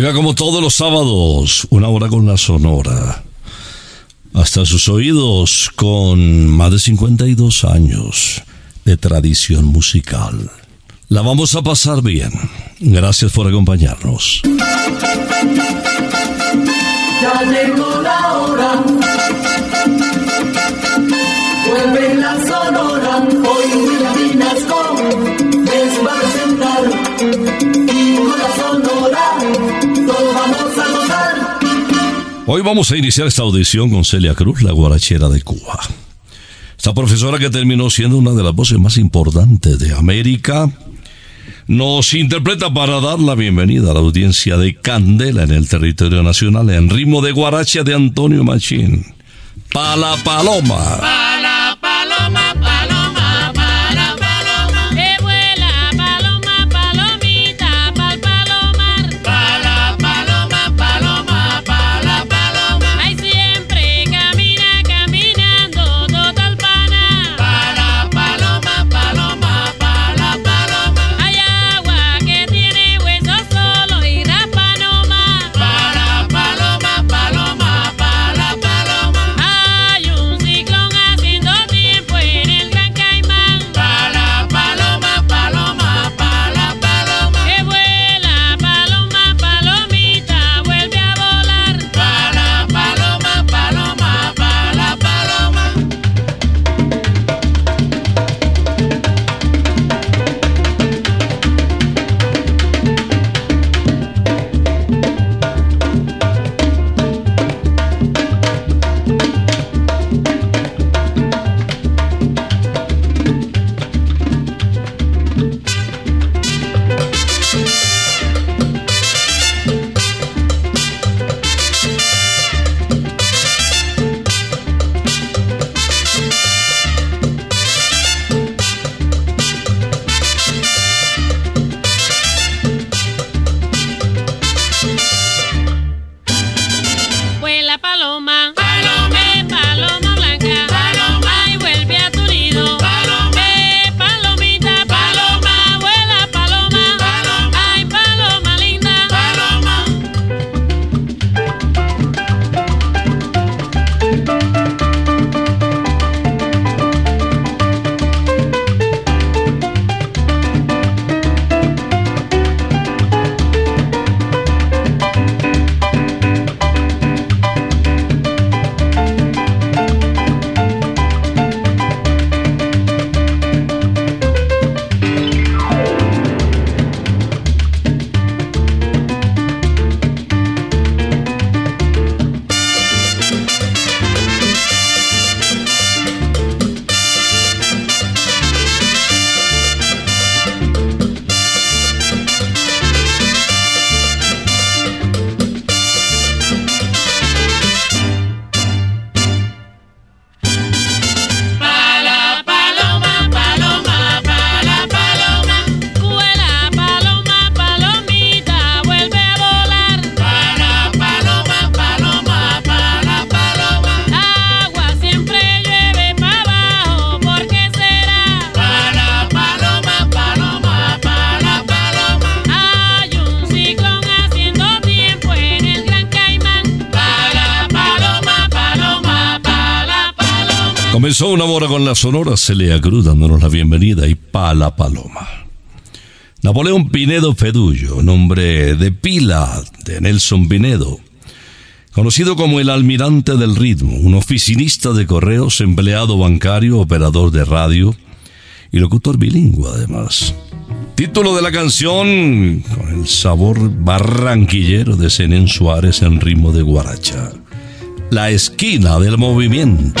Llega como todos los sábados, una hora con la Sonora. Hasta sus oídos con más de 52 años de tradición musical. La vamos a pasar bien. Gracias por acompañarnos. Ya llegó la hora. Hoy vamos a iniciar esta audición con Celia Cruz, la guarachera de Cuba. Esta profesora que terminó siendo una de las voces más importantes de América, nos interpreta para dar la bienvenida a la audiencia de Candela en el territorio nacional en ritmo de guaracha de Antonio Machín. Pala Paloma. Pala paloma, paloma, Comenzó una hora con la sonora Celia Cruz dándonos la bienvenida y Pala Paloma. Napoleón Pinedo Fedullo, nombre de pila de Nelson Pinedo, conocido como el almirante del ritmo, un oficinista de correos, empleado bancario, operador de radio y locutor bilingüe además. Título de la canción con el sabor barranquillero de Zenén Suárez en ritmo de guaracha. La esquina del movimiento.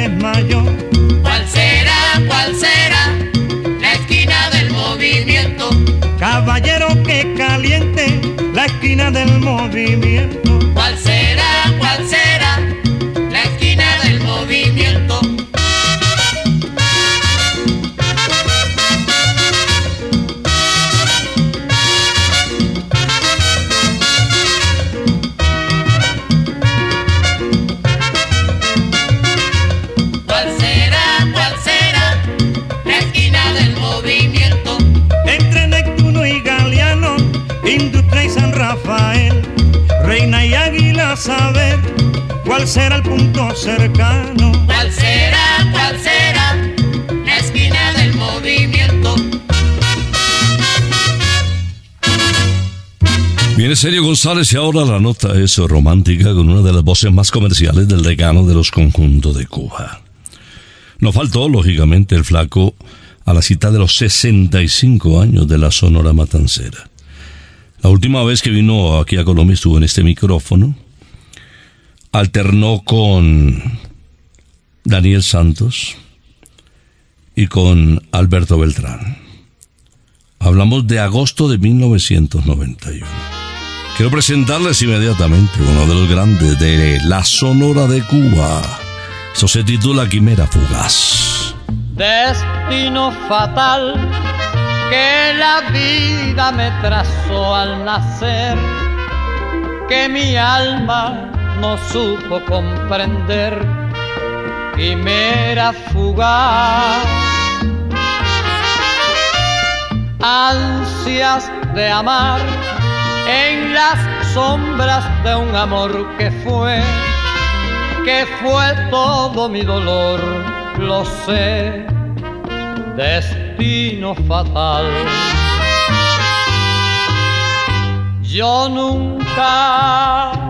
Desmayó. ¿Cuál será, cuál será la esquina del movimiento? Caballero que caliente la esquina del movimiento. Saber cuál será el punto cercano. ¿Cuál será, cuál será la esquina del movimiento? Viene Sergio González y ahora la nota es romántica con una de las voces más comerciales del decano de los conjuntos de Cuba. No faltó, lógicamente, el flaco a la cita de los 65 años de la Sonora Matancera. La última vez que vino aquí a Colombia estuvo en este micrófono. Alternó con Daniel Santos y con Alberto Beltrán. Hablamos de agosto de 1991. Quiero presentarles inmediatamente uno de los grandes de la Sonora de Cuba. Eso se titula Quimera Fugaz. Destino fatal que la vida me trazó al nacer, que mi alma no supo comprender. Quimera fugaz, ansias de amar en las sombras de un amor que fue, que fue todo mi dolor, lo sé, destino fatal. Yo nunca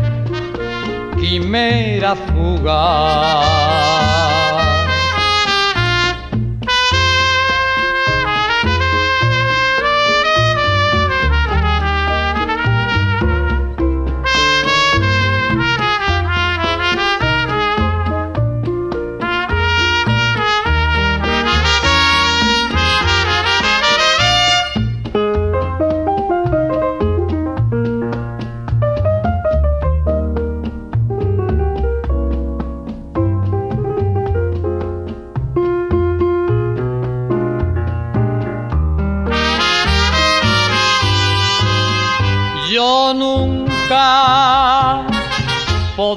Quimera fugaz.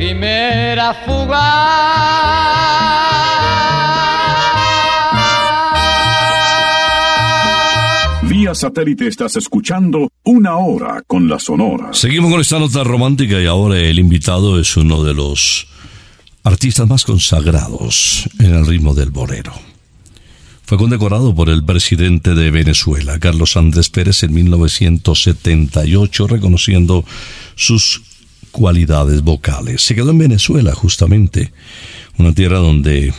Quimera fugaz. Vía satélite estás escuchando una hora con la Sonora. Seguimos con esta nota romántica y ahora el invitado es uno de los artistas más consagrados en el ritmo del bolero. Fue condecorado por el presidente de Venezuela, Carlos Andrés Pérez, en 1978, reconociendo sus cualidades vocales. Se quedó en Venezuela, justamente, una tierra donde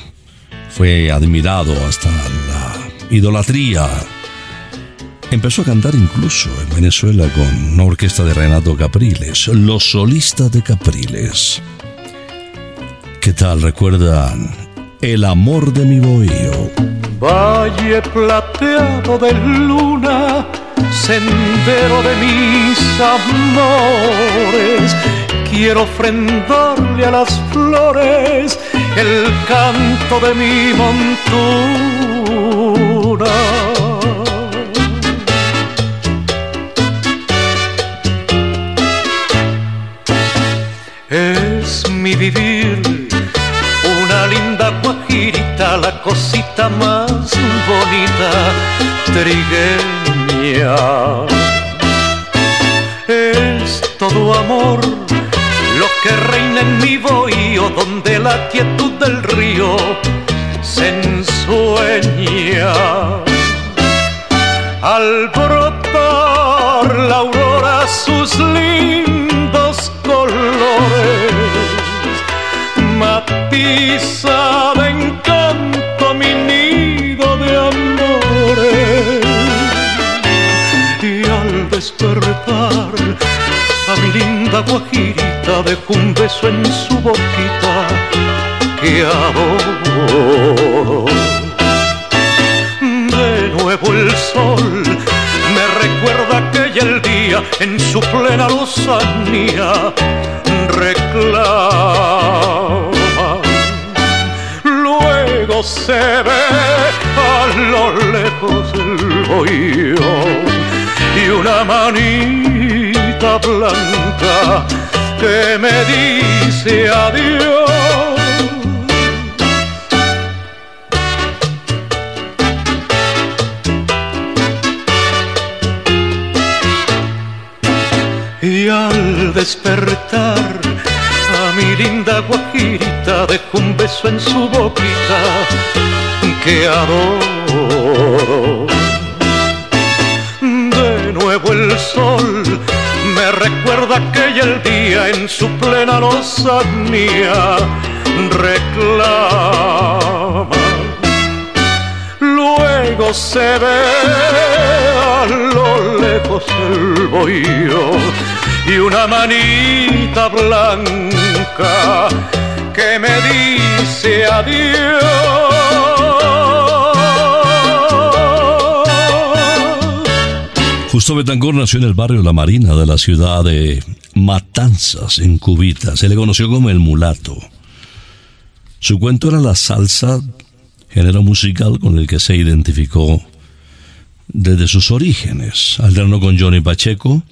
fue admirado hasta la idolatría. Empezó a cantar incluso en Venezuela con una orquesta de Renato Capriles, los solistas de Capriles. ¿Qué tal recuerdan El amor de mi bohío? Valle plateado de luna, sendero de mis amores. Quiero ofrendarle a las flores el canto de mi montura. Es mi vivir una linda guajirita, la cosita más bonita, trigueña. Es todo amor lo que reina en mi bohío, donde la quietud del río se ensueña. Al brotar la aurora sus lindos colores, matiza de encanto mi nido de amores. Y al despertar mi linda guajirita dejo un beso en su boquita que adoro. De nuevo el sol me recuerda aquel día en su plena lozanía reclama. Luego se ve a lo lejos el bohío y una blanca que me dice adiós. Y al despertar a mi linda guajirita dejo un beso en su boquita que adoro. De nuevo el sol me recuerda aquel día en su plena lozanía reclama. Luego se ve a lo lejos el bohío y una manita blanca que me dice adiós. Justo Betancourt nació en el barrio La Marina de la ciudad de Matanzas, en Cubita. Se le conoció como el mulato. Su cuento era la salsa, género musical con el que se identificó desde sus orígenes. Alternó con Johnny Pacheco,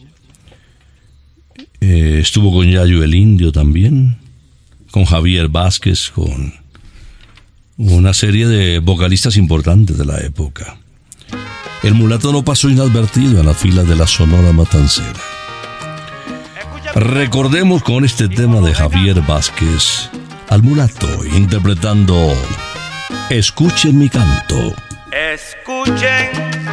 eh, estuvo con Yayo el Indio también, con Javier Vázquez, con una serie de vocalistas importantes de la época. El mulato no pasó inadvertido en la fila de la Sonora Matancera. Recordemos con este tema de Javier Vázquez al mulato interpretando Escuchen mi canto. Escuchen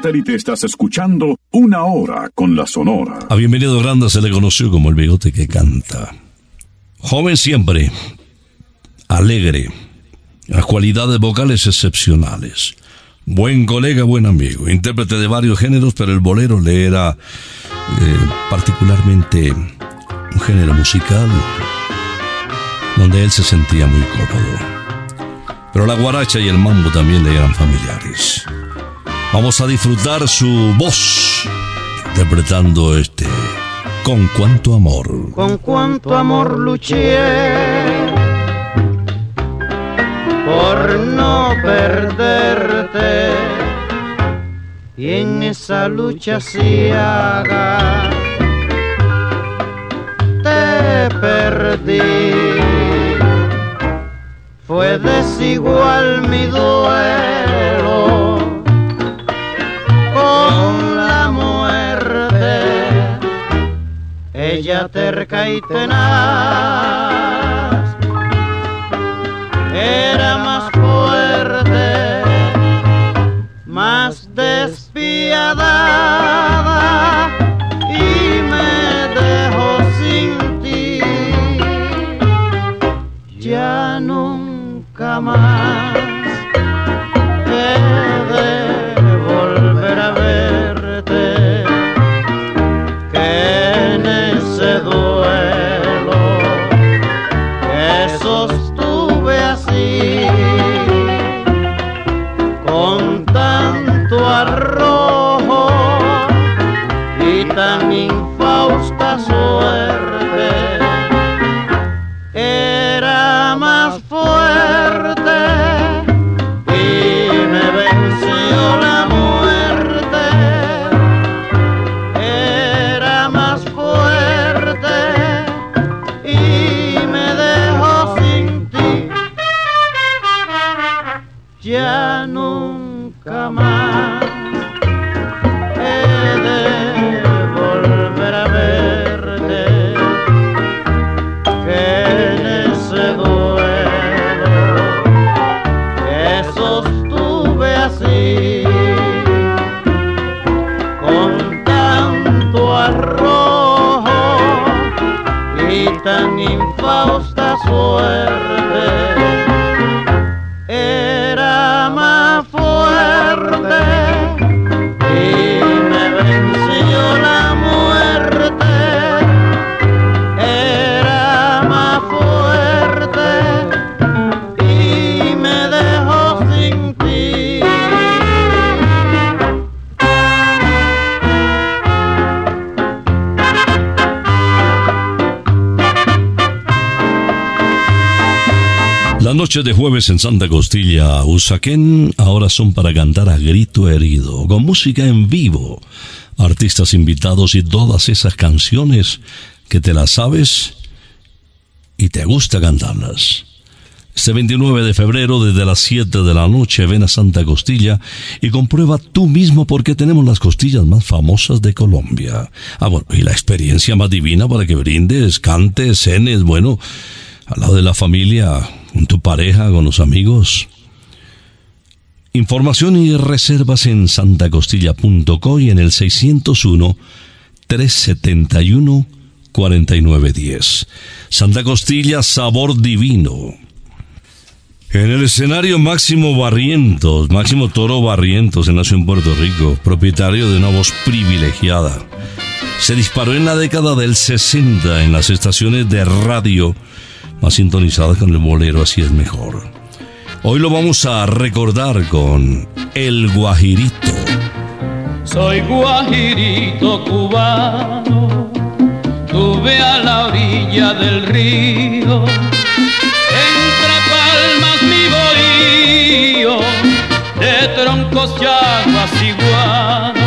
satélite estás escuchando Una Hora con la Sonora. A Bienvenido Granda se le conoció como el bigote que canta. Joven siempre, alegre, las cualidades vocales excepcionales. Buen colega, buen amigo, intérprete de varios géneros, pero el bolero le era eh, particularmente un género musical donde él se sentía muy cómodo. Pero la guaracha y el mambo también le eran familiares. Vamos a disfrutar su voz interpretando este Con cuánto amor. Con cuánto amor luché por no perderte y en esa lucha ciega te perdí. Fue desigual mi duelo ella terca y tenaz Las noches de jueves en Santa Costilla, Usaquén, ahora son para cantar a grito herido, con música en vivo, artistas invitados y todas esas canciones que te las sabes y te gusta cantarlas. Este 29 de febrero, desde las 7 de la noche, ven a Santa Costilla y comprueba tú mismo por qué tenemos las costillas más famosas de Colombia. Ah, bueno, y la experiencia más divina para que brindes, cantes, cenes, bueno, al lado de la familia, con tu pareja, con los amigos. Información y reservas en santacostilla.co y en el 601 371 4910. Santa Costilla, sabor divino. En el escenario Máximo Barrientos, Máximo Toro Barrientos, en nació en Puerto Rico, propietario de una voz privilegiada. Se disparó en la década del 60 en las estaciones de radio más sintonizadas con el bolero, así es mejor. Hoy lo vamos a recordar con El Guajirito. Soy guajirito cubano, tuve a la orilla del río, entre palmas mi bohío, de troncos llamas iguanos. El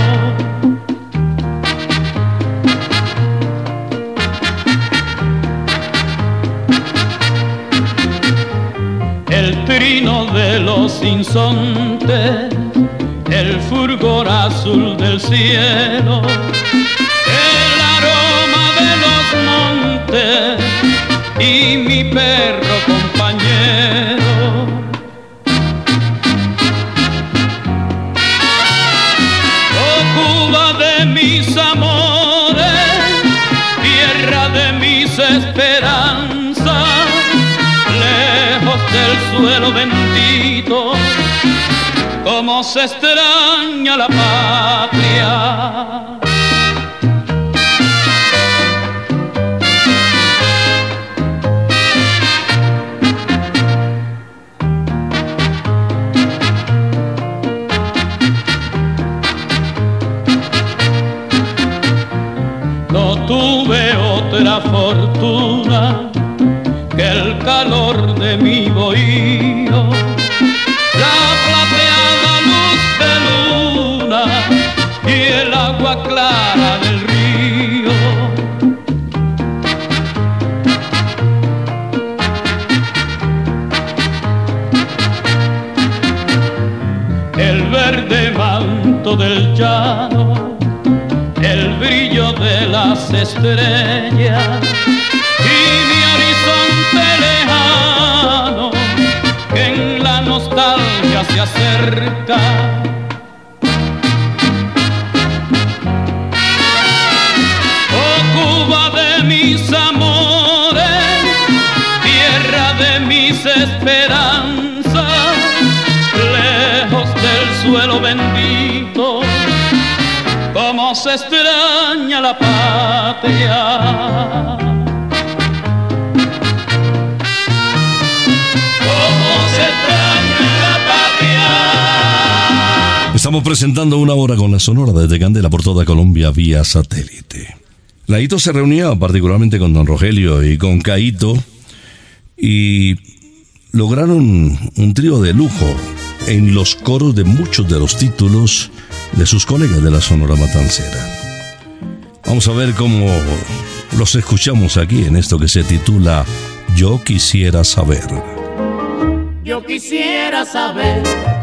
trino de los insontes el fulgor azul del cielo, el aroma de los montes y mi perro se extraña la patria. Con la Sonora desde Candela por toda Colombia vía satélite. Laito se reunía particularmente con don Rogelio y con Caito y lograron un trío de lujo en los coros de muchos de los títulos de sus colegas de la Sonora Matancera. Vamos a ver cómo los escuchamos aquí en esto que se titula Yo quisiera saber. Yo quisiera saber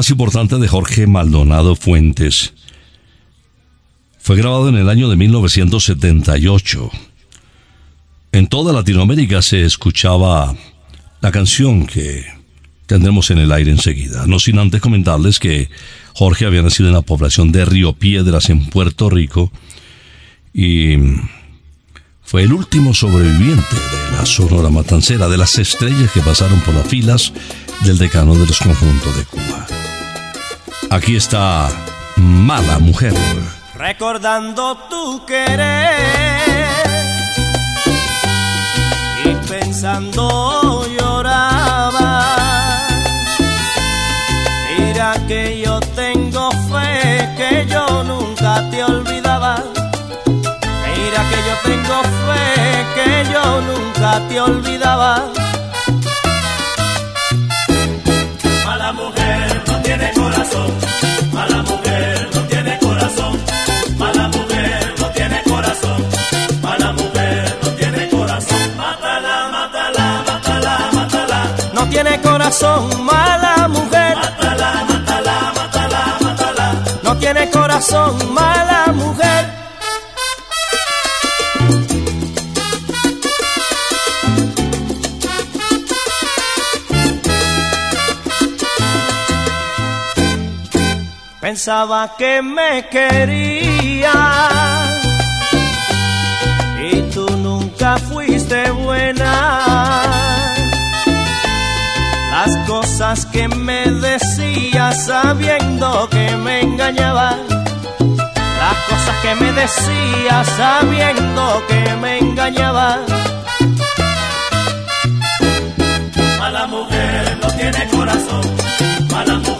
más importante de Jorge Maldonado Fuentes fue grabado en el año de 1978. En toda Latinoamérica se escuchaba la canción que tendremos en el aire enseguida. No sin antes comentarles que Jorge había nacido en la población de Río Piedras, en Puerto Rico, y fue el último sobreviviente de la Sonora Matancera, de las estrellas que pasaron por las filas del decano de los conjuntos de Cuba. Aquí está Mala Mujer. Recordando tu querer y pensando lloraba. Mira que yo tengo fe que yo nunca te olvidaba. Mira que yo tengo fe que yo nunca te olvidaba. Corazón, mala mujer no tiene corazón, mala mujer no tiene corazón, mala mujer no tiene corazón. Mátala, mátala, mátala, mátala. No tiene corazón, mala mujer. Mátala, mátala, mátala, mátala. No tiene corazón, mala mujer. Pensaba que me quería y tú nunca fuiste buena. Las cosas que me decías sabiendo que me engañaba. Las cosas que me decías sabiendo que me engañaba. Mala mujer no tiene corazón, mala mujer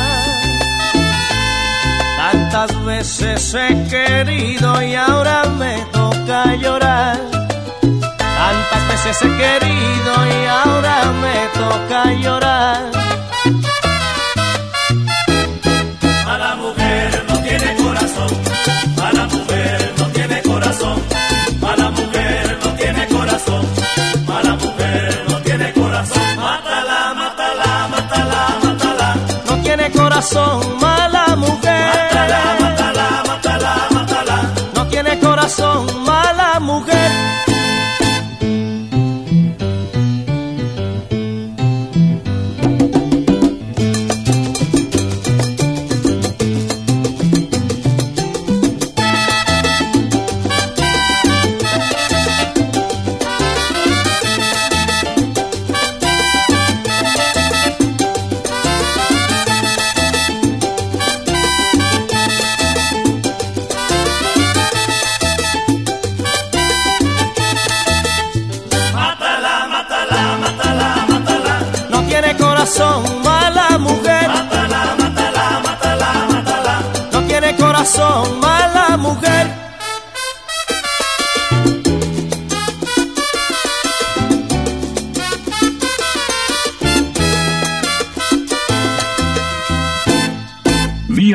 Tantas veces he querido y ahora me toca llorar. Tantas veces he querido y ahora me toca llorar.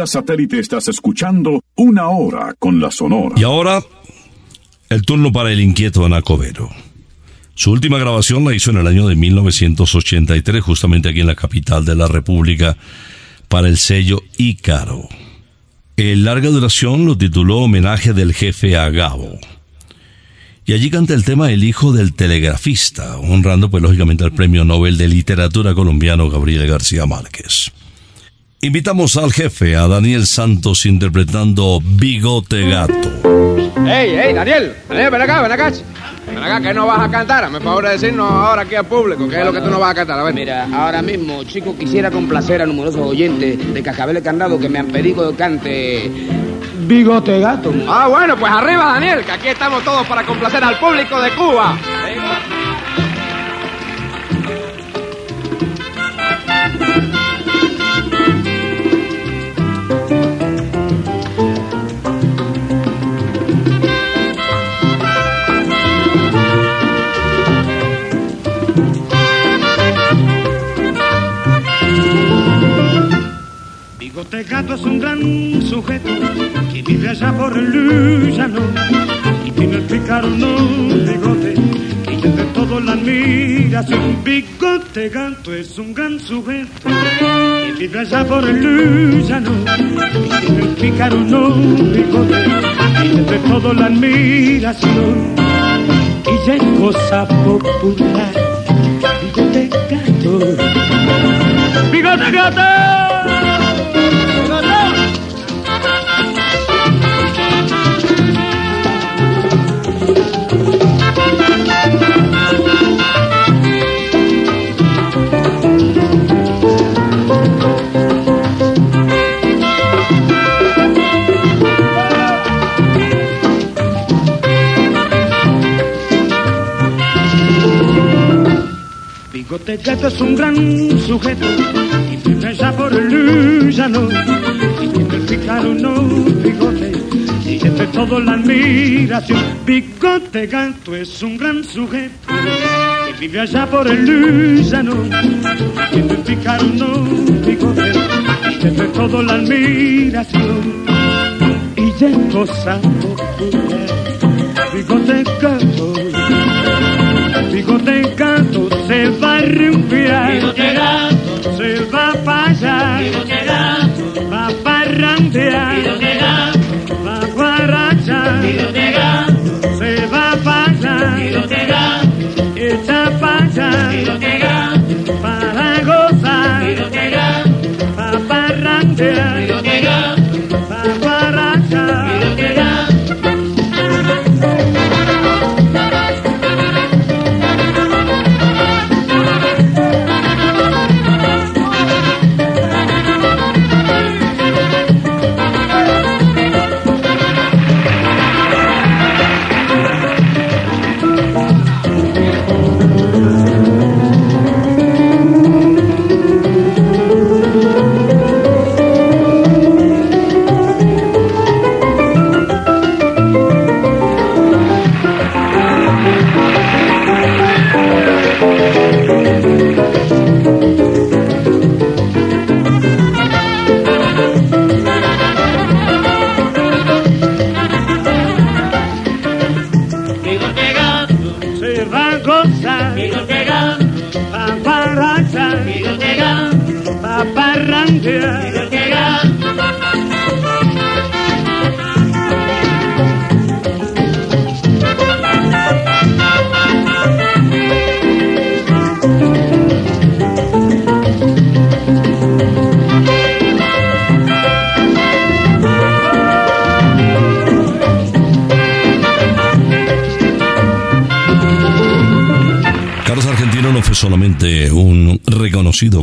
Satélite estás escuchando Una Hora con la Sonora. Y ahora, el turno para el inquieto Anacobero. Su última grabación la hizo en el año de 1983, justamente aquí en la capital de la República, para el sello Ícaro. El larga duración lo tituló Homenaje del jefe a Gabo. Y allí canta el tema El hijo del telegrafista, honrando pues lógicamente al premio Nobel de Literatura colombiano Gabriel García Márquez. Invitamos al jefe, a Daniel Santos, interpretando Bigote Gato. ¡Ey, ey, Daniel! Daniel, ven acá, ven acá. Ven acá, que no vas a cantar. Hazme favor de decirnos ahora aquí al público qué es lo que tú no vas a cantar. A ver. Mira, ahora mismo, chicos, quisiera complacer a numerosos oyentes de Cascabel Candado que me han pedido que cante Bigote Gato. Ah, bueno, pues arriba, Daniel, que aquí estamos todos para complacer al público de Cuba. Que vive allá por el llano y tiene el pícaro no bigote que de todo la admiración. Bigote gato es un gran sujeto que vive allá por el llano y tiene el pícaro no bigote que de todo la admiración. Y es cosa popular, bigote gato. ¡Bigote gato! Bigote gato es un gran sujeto y por el llano y tiene el pícaro no bigote y entre todo la admiración. Bigote gato es un gran sujeto que vive allá por el llano y tiene pícaro no bigote y entre todo la admiración. Y ya es cosa bigote gato bigote gato se va a rumbear. Se va. Bigote gato. Va a parrandear. Va a guarachar. Se va allá. Bigote gato. Echa para gozar. Va a parrandear. Va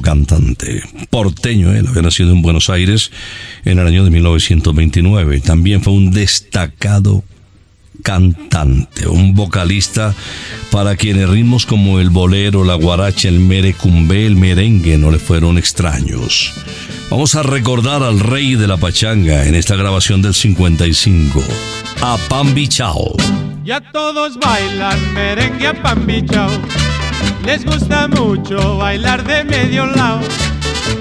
cantante porteño, él había nacido en Buenos Aires en el año de 1929, también fue un destacado cantante, un vocalista para quienes ritmos como el bolero, la guaracha, el merecumbe, el merengue no le fueron extraños. Vamos a recordar al rey de la pachanga en esta grabación del 55, a Pambi Chao. Ya todos bailan merengue a pambichao. Les gusta mucho bailar de medio lado.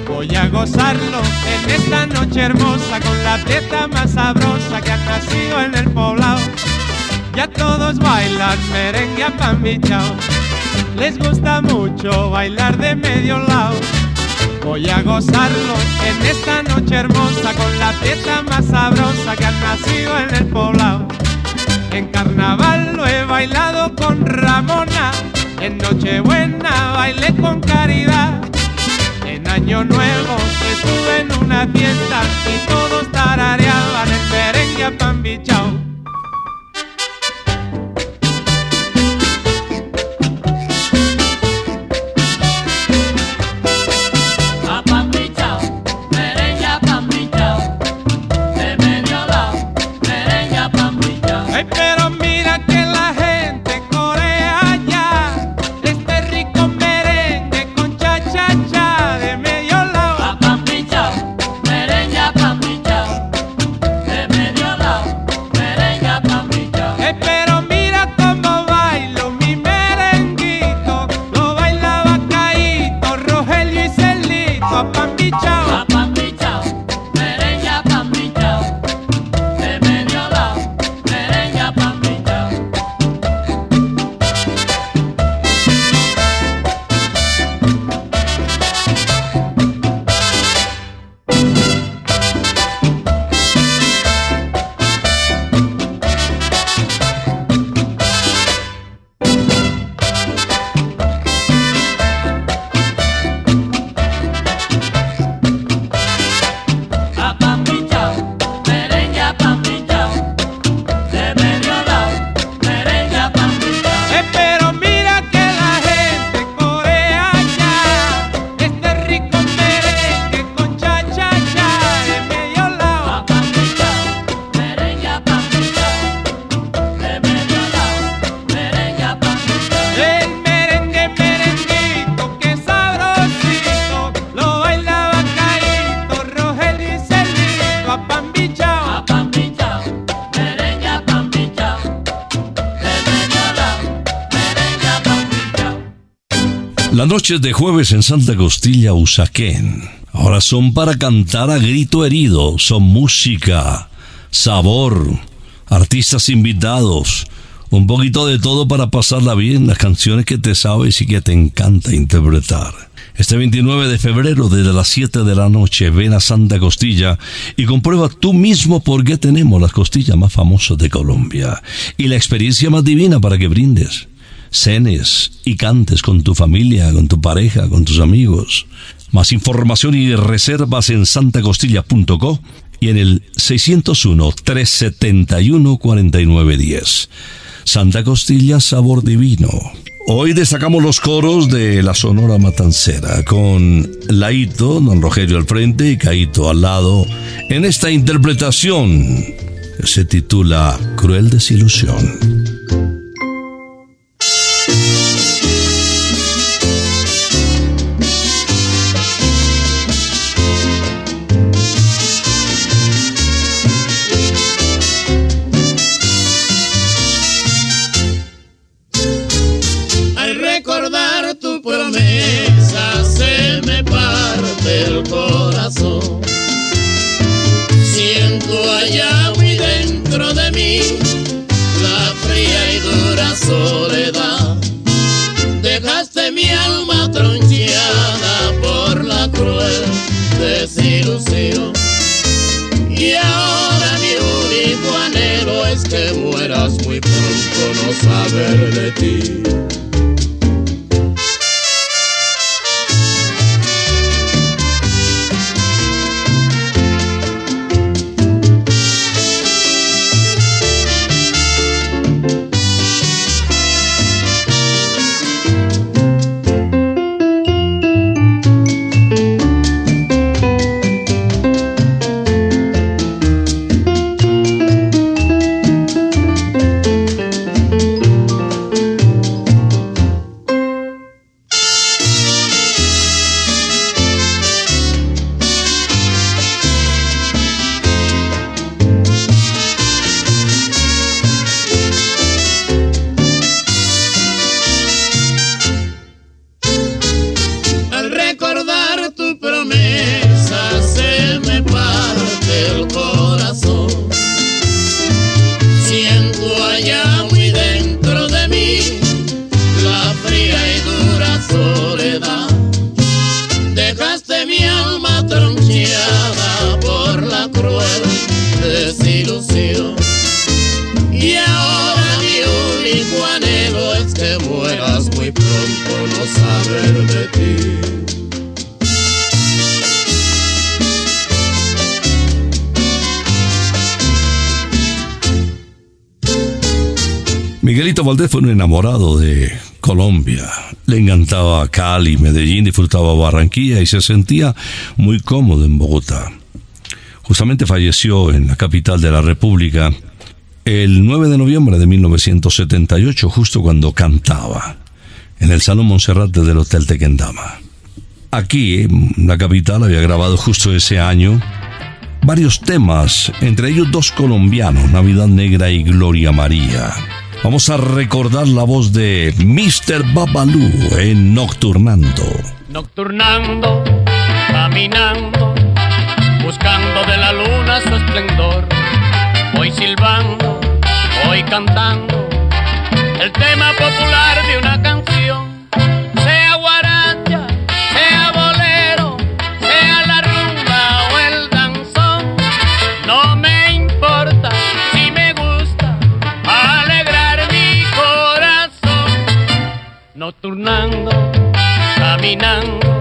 Voy a gozarlo en esta noche hermosa con la fiesta más sabrosa que ha nacido en el poblado. Ya todos bailan merengue a pambichao. Les gusta mucho bailar de medio lado. Voy a gozarlo en esta noche hermosa con la fiesta más sabrosa que ha nacido en el poblado. En carnaval lo he bailado con Ramona, en Nochebuena bailé con Caridad. En Año Nuevo estuve en una fiesta y todos tarareaban el merengue a pambichao. A noches de jueves en Santa Costilla, Usaquén. Ahora son para cantar a grito herido. Son música, sabor, artistas invitados. Un poquito de todo para pasarla bien, las canciones que te sabes y que te encanta interpretar. Este 29 de febrero, desde las 7 de la noche, ven a Santa Costilla y comprueba tú mismo por qué tenemos las costillas más famosas de Colombia y la experiencia más divina para que brindes, cenes y cantes con tu familia, con tu pareja, con tus amigos. Más información y reservas en santacostilla.co y en el 601-371-4910. Santa Costilla Sabor Divino. Hoy destacamos los coros de la Sonora Matancera con Laito, Don Rogelio al frente y Caito al lado en esta interpretación se titula Cruel Desilusión. Soledad. Dejaste mi alma troncheada por la cruel desilusión. Y ahora mi único anhelo es que mueras muy pronto, no saber de ti. De Colombia. Le encantaba Cali, Medellín, disfrutaba Barranquilla y se sentía muy cómodo en Bogotá. Justamente falleció en la capital de la República el 9 de noviembre de 1978, justo cuando cantaba en el Salón Monserrate del Hotel Tequendama. Aquí, en la capital, había grabado justo ese año varios temas, entre ellos dos colombianos, Navidad Negra y Gloria María. Vamos a recordar la voz de Mr. Babalú en Nocturnando. Nocturnando, caminando, buscando de la luna su esplendor. Voy silbando, voy cantando el tema popular de una canción. Sea guaracha, Nocturnando, caminando,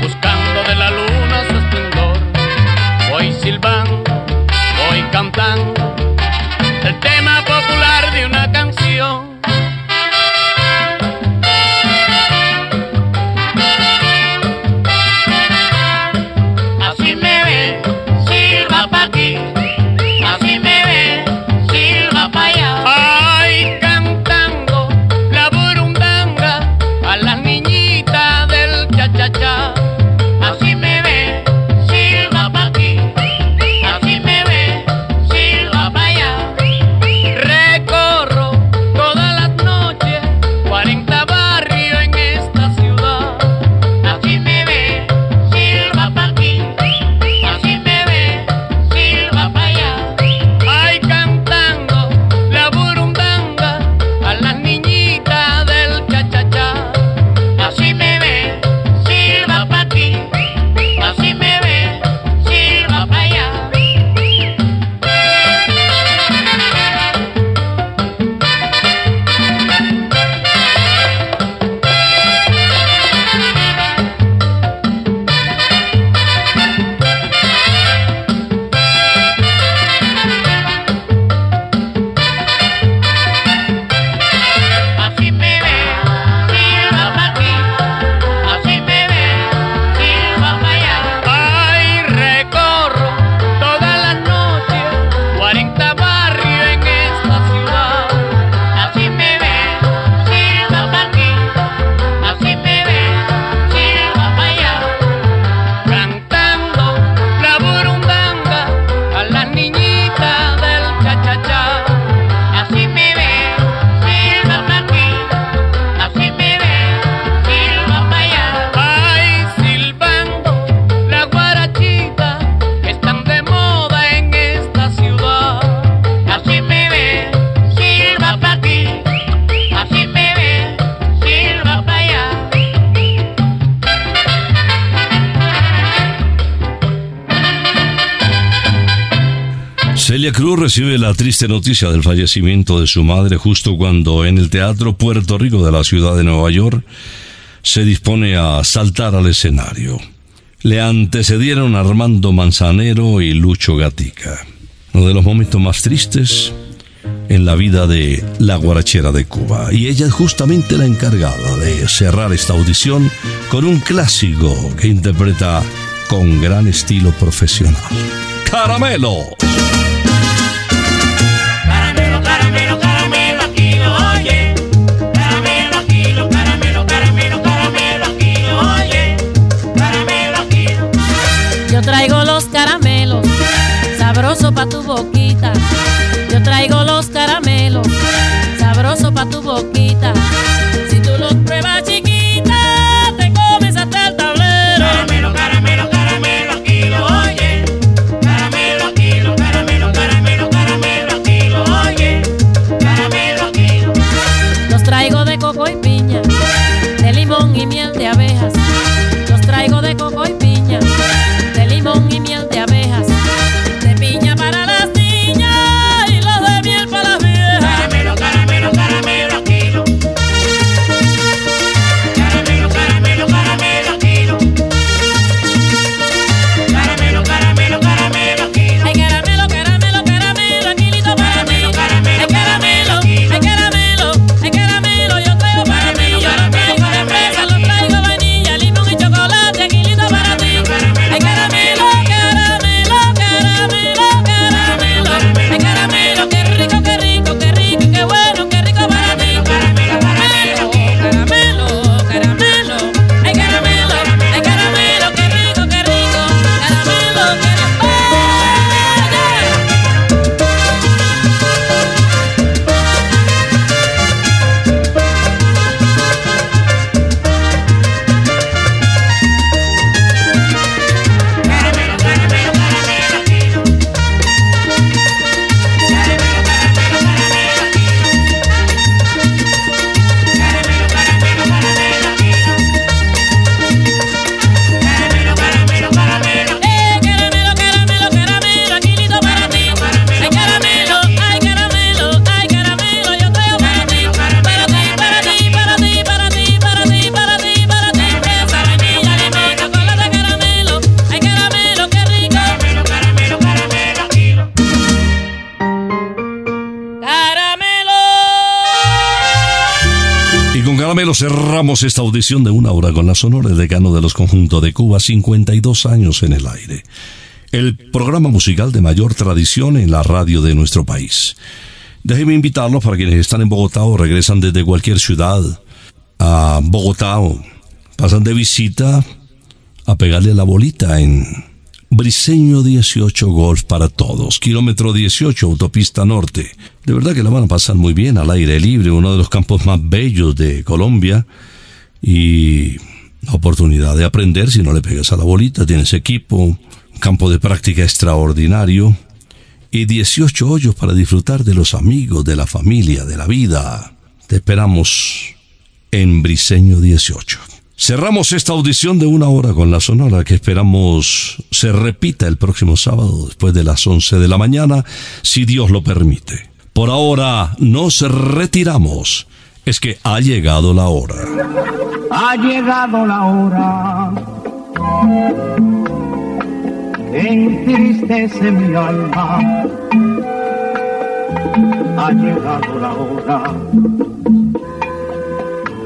buscando de la luna su esplendor. Voy silbando, voy cantando recibe la triste noticia del fallecimiento de su madre justo cuando en el Teatro Puerto Rico de la ciudad de Nueva York se dispone a saltar al escenario. Le antecedieron Armando Manzanero y Lucho Gatica. Uno de los momentos más tristes en la vida de la guarachera de Cuba. Y ella es justamente la encargada de cerrar esta audición con un clásico que interpreta con gran estilo profesional. Caramelo. Traigo los caramelos, sabroso pa' tu boquita. Yo traigo los caramelos, sabroso pa' tu boquita. Cerramos esta audición de una hora con la Sonora, el decano de los conjuntos de Cuba, 52 años en el aire. El programa musical de mayor tradición en la radio de nuestro país. Déjenme invitarlos para quienes están en Bogotá o regresan desde cualquier ciudad a Bogotá o pasan de visita a pegarle la bolita en Briseño 18 Golf para todos, kilómetro 18, autopista norte. De verdad que la van a pasar muy bien al aire libre, uno de los campos más bellos de Colombia. Y oportunidad de aprender si no le pegas a la bolita, tienes equipo, campo de práctica extraordinario y 18 hoyos para disfrutar de los amigos, de la familia, de la vida. Te esperamos en Briseño 18. Cerramos esta audición de una hora con la sonora que esperamos se repita el próximo sábado después de las 11 de la mañana, si Dios lo permite. Por ahora nos retiramos. Es que ha llegado la hora. Ha llegado la hora entristece mi alma. Ha llegado la hora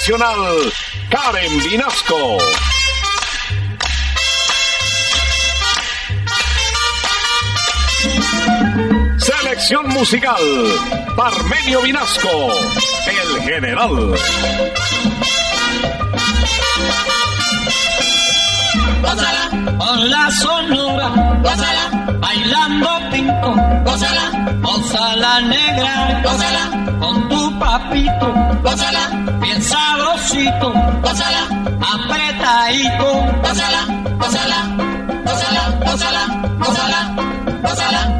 Nacional, Karen Vinasco. Selección musical, Parmenio Vinasco, el general. Con la sonora, bailando pinto, gózala, gózala negra, gózala, con tu papito, gózala, bien sabrosito, gózala, apretadito, gózala, gózala, gózala, gózala, gózala, gózala.